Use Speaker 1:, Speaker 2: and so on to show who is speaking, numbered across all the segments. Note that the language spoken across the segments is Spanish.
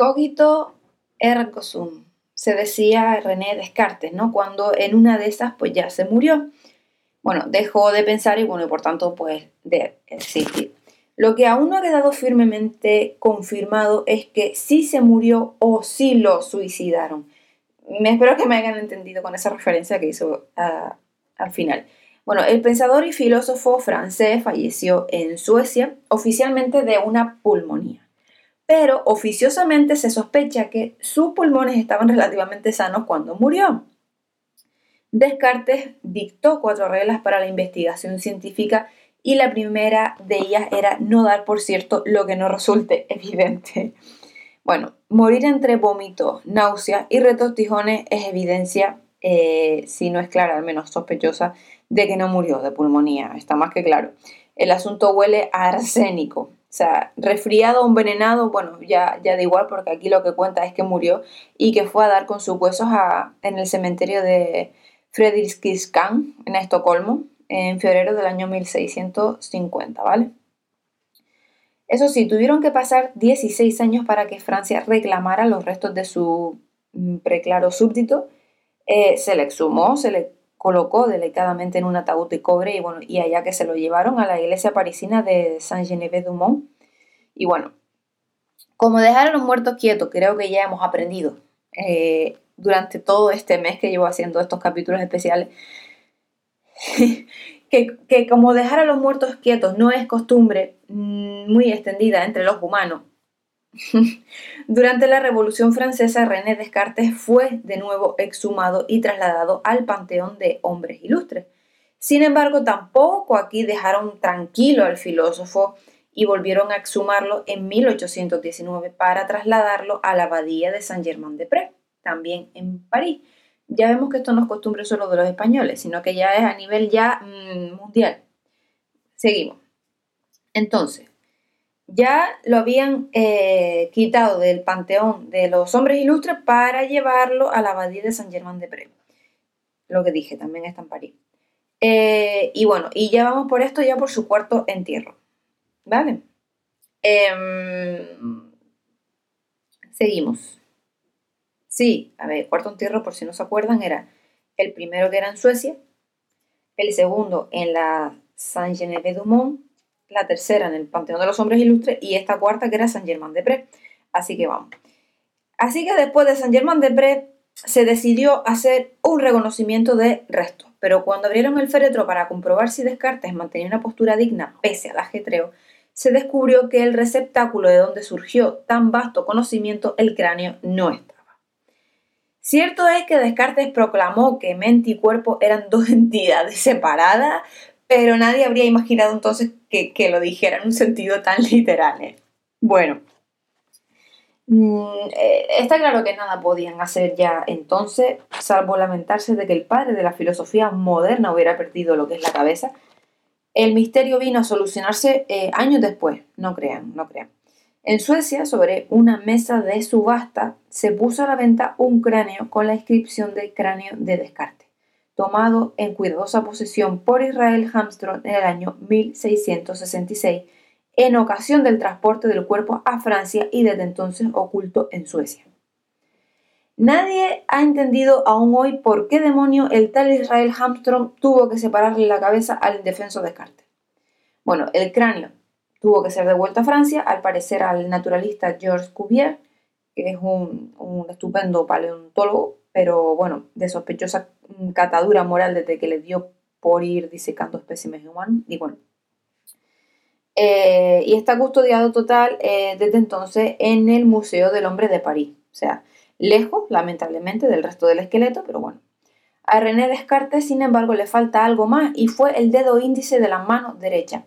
Speaker 1: cogito ergo sum, se decía René Descartes, ¿no? Cuando en una de esas pues ya se murió. Bueno, dejó de pensar y bueno, por tanto pues de existir. Lo que aún no ha quedado firmemente confirmado es que sí se murió o sí lo suicidaron. Me espero que me hayan entendido con esa referencia que hizo ah, al final. Bueno, el pensador y filósofo francés falleció en Suecia oficialmente de una pulmonía pero oficiosamente se sospecha que sus pulmones estaban relativamente sanos cuando murió. Descartes dictó cuatro reglas para la investigación científica y la primera de ellas era no dar por cierto lo que no resulte evidente. Bueno, morir entre vómitos, náuseas y retortijones es evidencia, eh, si no es clara, al menos sospechosa, de que no murió de pulmonía. Está más que claro. El asunto huele a arsénico. O sea, resfriado o envenenado, bueno, ya, ya da igual porque aquí lo que cuenta es que murió y que fue a dar con sus huesos en el cementerio de Fredrikskiskan en Estocolmo en febrero del año 1650, ¿vale? Eso sí, tuvieron que pasar 16 años para que Francia reclamara los restos de su mm, preclaro súbdito. Eh, se le exhumó, se le colocó delicadamente en un ataúd de cobre y bueno, y allá que se lo llevaron a la iglesia parisina de Saint-Geneviève-du-Mont. Y bueno, como dejar a los muertos quietos, creo que ya hemos aprendido eh, durante todo este mes que llevo haciendo estos capítulos especiales, que, que, como dejar a los muertos quietos no es costumbre mm, muy extendida entre los humanos, Durante la Revolución Francesa, René Descartes fue de nuevo exhumado y trasladado al Panteón de Hombres Ilustres. Sin embargo, tampoco aquí dejaron tranquilo al filósofo y volvieron a exhumarlo en 1819 para trasladarlo a la abadía de Saint-Germain-des-Prés, también en París. Ya vemos que esto no es costumbre solo de los españoles, sino que ya es a nivel ya mm, mundial. Seguimos. Entonces, ya lo habían eh, quitado del panteón de los hombres ilustres para llevarlo a la abadía de San Germán de Prés. Lo que dije, también está en París. Eh, y bueno, y ya vamos por esto, ya por su cuarto entierro. ¿Vale? Em, seguimos. Sí, a ver, cuarto entierro, por si no se acuerdan, era el primero que era en Suecia, el segundo en la Saint-Geneviève-du-Mont, la tercera en el Panteón de los Hombres Ilustres y esta cuarta que era San Germán de Prés. Así que vamos. Así que después de San Germán de Prés se decidió hacer un reconocimiento de restos, pero cuando abrieron el féretro para comprobar si Descartes mantenía una postura digna pese al ajetreo, se descubrió que el receptáculo de donde surgió tan vasto conocimiento, el cráneo, no estaba. Cierto es que Descartes proclamó que mente y cuerpo eran dos entidades separadas, pero nadie habría imaginado entonces que, lo dijera en un sentido tan literal. ¿eh? Bueno, mm, eh, está claro que nada podían hacer ya entonces, salvo lamentarse de que el padre de la filosofía moderna hubiera perdido lo que es la cabeza. El misterio vino a solucionarse eh, años después, no crean, no crean. En Suecia, sobre una mesa de subasta, se puso a la venta un cráneo con la inscripción de cráneo de Descartes tomado en cuidadosa posesión por Israel Hamström en el año 1666, en ocasión del transporte del cuerpo a Francia y desde entonces oculto en Suecia. Nadie ha entendido aún hoy por qué demonio el tal Israel Hamström tuvo que separarle la cabeza al indefenso Descartes. Bueno, el cráneo tuvo que ser devuelto a Francia, al parecer al naturalista Georges Cuvier, que es un, un estupendo paleontólogo, pero bueno, de sospechosa catadura moral desde que le dio por ir disecando especímenes humanos. Y bueno, eh, y está custodiado total eh, desde entonces en el Museo del Hombre de París. O sea, lejos, lamentablemente, del resto del esqueleto, pero bueno. A René Descartes, sin embargo, le falta algo más y fue el dedo índice de la mano derecha.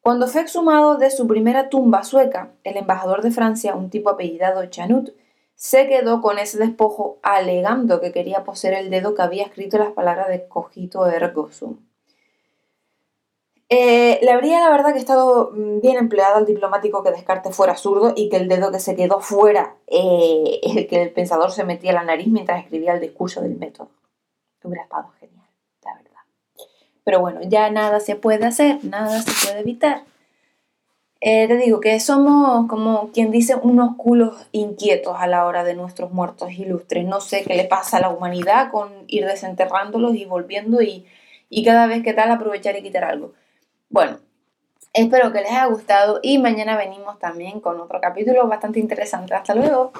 Speaker 1: Cuando fue exhumado de su primera tumba sueca, el embajador de Francia, un tipo apellidado Chanut, se quedó con ese despojo alegando que quería poseer el dedo que había escrito las palabras de cogito ergo sum. Eh, le habría la verdad que estado mm, bien empleado al diplomático que Descartes fuera zurdo y que el dedo que se quedó fuera eh, el que el pensador se metía la nariz mientras escribía el discurso del método. Hubiera estado genial, la verdad. Pero bueno, ya nada se puede hacer, nada se puede evitar. Eh, te digo que somos como quien dice unos culos inquietos a la hora de nuestros muertos ilustres. No sé qué le pasa a la humanidad con ir desenterrándolos y volviendo y, y cada vez que tal aprovechar y quitar algo. Bueno, espero que les haya gustado y mañana venimos también con otro capítulo bastante interesante. Hasta luego.